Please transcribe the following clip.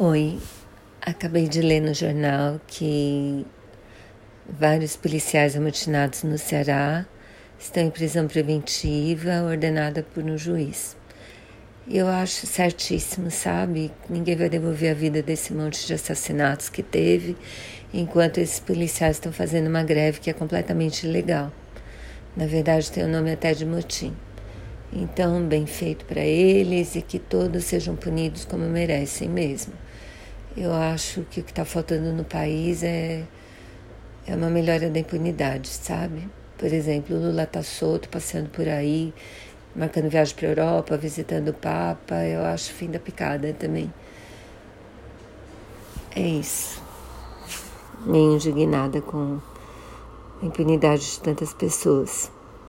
Oi, acabei de ler no jornal que vários policiais amotinados no Ceará estão em prisão preventiva ordenada por um juiz. Eu acho certíssimo, sabe? Ninguém vai devolver a vida desse monte de assassinatos que teve, enquanto esses policiais estão fazendo uma greve que é completamente ilegal. Na verdade, tem o nome até de motim. Então, bem feito para eles e que todos sejam punidos como merecem mesmo. Eu acho que o que está faltando no país é, é uma melhora da impunidade, sabe? Por exemplo, o Lula está solto, passeando por aí, marcando viagem para a Europa, visitando o Papa. Eu acho fim da picada também. É isso. Meio indignada com a impunidade de tantas pessoas.